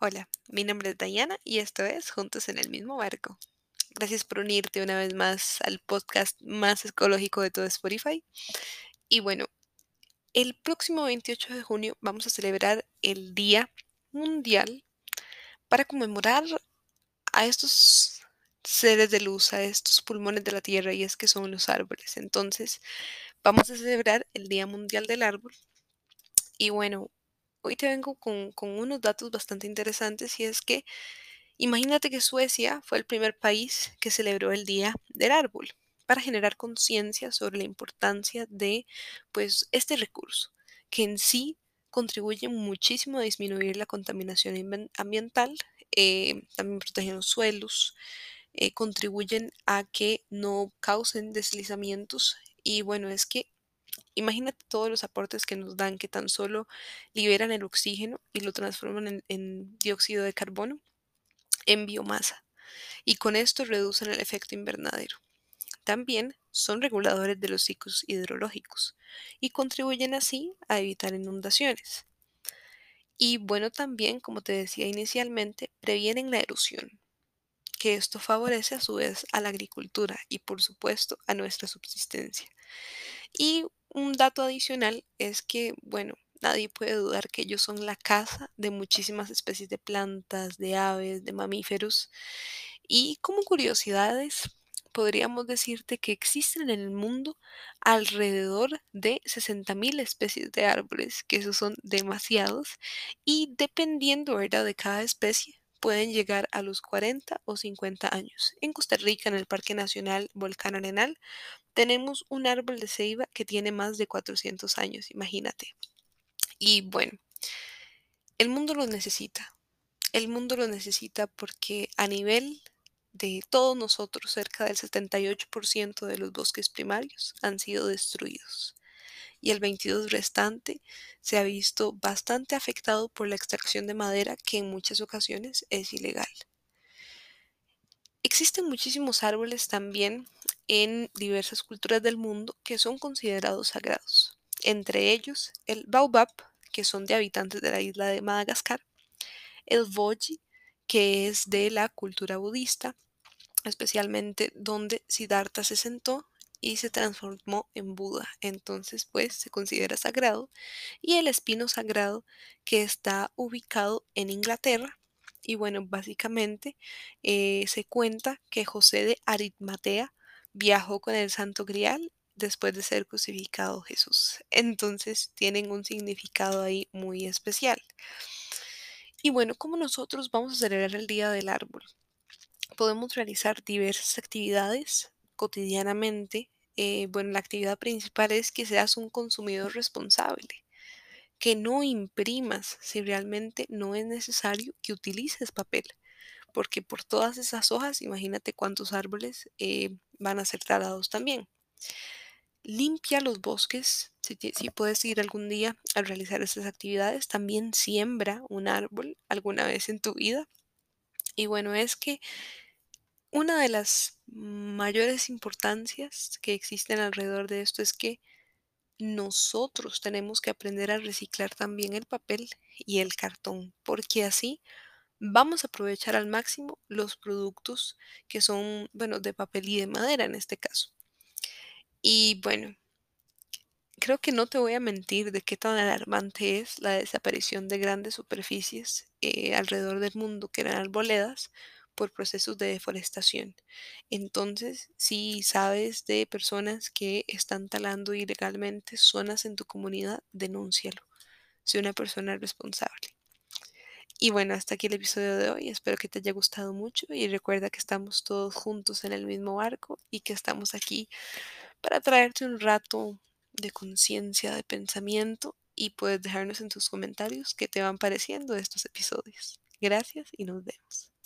Hola, mi nombre es Diana y esto es Juntos en el mismo barco. Gracias por unirte una vez más al podcast más ecológico de todo Spotify. Y bueno, el próximo 28 de junio vamos a celebrar el Día Mundial para conmemorar a estos seres de luz, a estos pulmones de la Tierra y es que son los árboles. Entonces, vamos a celebrar el Día Mundial del Árbol. Y bueno, hoy te vengo con, unos datos bastante interesantes y es que imagínate que Suecia fue el primer país que celebró el Día del Árbol para generar conciencia sobre la importancia de pues este recurso que en sí contribuye muchísimo a disminuir la contaminación ambiental, ambiental, eh, también protegen los suelos, eh, contribuyen a que no causen deslizamientos y bueno, es que imagínate todos los aportes que nos dan, que tan solo liberan el oxígeno y lo transforman en, en dióxido de carbono en biomasa y con esto reducen el efecto invernadero. También son reguladores de los ciclos hidrológicos y contribuyen así a evitar inundaciones. Y bueno, también, como te decía inicialmente, previenen la erosión, que esto favorece a su vez a la agricultura y por supuesto a nuestra subsistencia. Y un dato adicional es que, bueno, nadie puede dudar que ellos son la casa de muchísimas especies de plantas, de aves, de mamíferos. Y como curiosidades, podríamos decirte que existen en el mundo alrededor de 60.000 especies de árboles, que esos son demasiados, y dependiendo, de cada especie, pueden llegar a los 40 o 50 años. En Costa Rica, en el Parque Nacional Volcán Arenal, tenemos un árbol de ceiba que tiene más de 400 años, imagínate. Y bueno, el mundo lo necesita. El mundo lo necesita porque a nivel de todos nosotros, cerca del 78% de los bosques primarios han sido destruidos y el 22 restante se ha visto bastante afectado por la extracción de madera que en muchas ocasiones es ilegal. Existen muchísimos árboles también en diversas culturas del mundo que son considerados sagrados, entre ellos el baobab, que son de habitantes de la isla de Madagascar, el boji, que es de la cultura budista, especialmente donde Siddhartha se sentó y se transformó en Buda. Entonces, pues se considera sagrado. Y el espino sagrado que está ubicado en Inglaterra. Y bueno, básicamente eh, se cuenta que José de Aritmatea viajó con el Santo Grial después de ser crucificado Jesús. Entonces tienen un significado ahí muy especial. Y bueno, ¿cómo nosotros vamos a celebrar el Día del Árbol? Podemos realizar diversas actividades cotidianamente. Eh, bueno, la actividad principal es que seas un consumidor responsable, que no imprimas si realmente no es necesario que utilices papel, porque por todas esas hojas, imagínate cuántos árboles eh, van a ser talados también. Limpia los bosques, si, si puedes ir algún día a realizar estas actividades, también siembra un árbol alguna vez en tu vida. Y bueno, es que una de las mayores importancias que existen alrededor de esto es que nosotros tenemos que aprender a reciclar también el papel y el cartón, porque así vamos a aprovechar al máximo los productos que son, bueno, de papel y de madera en este caso. Y bueno, creo que no te voy a mentir de qué tan alarmante es la desaparición de grandes superficies eh, alrededor del mundo que eran arboledas por procesos de deforestación. Entonces, si sabes de personas que están talando ilegalmente zonas en tu comunidad, denúncialo. Soy una persona responsable. Y bueno, hasta aquí el episodio de hoy. Espero que te haya gustado mucho y recuerda que estamos todos juntos en el mismo barco y que estamos aquí para traerte un rato de conciencia, de pensamiento y puedes dejarnos en tus comentarios qué te van pareciendo estos episodios. Gracias y nos vemos.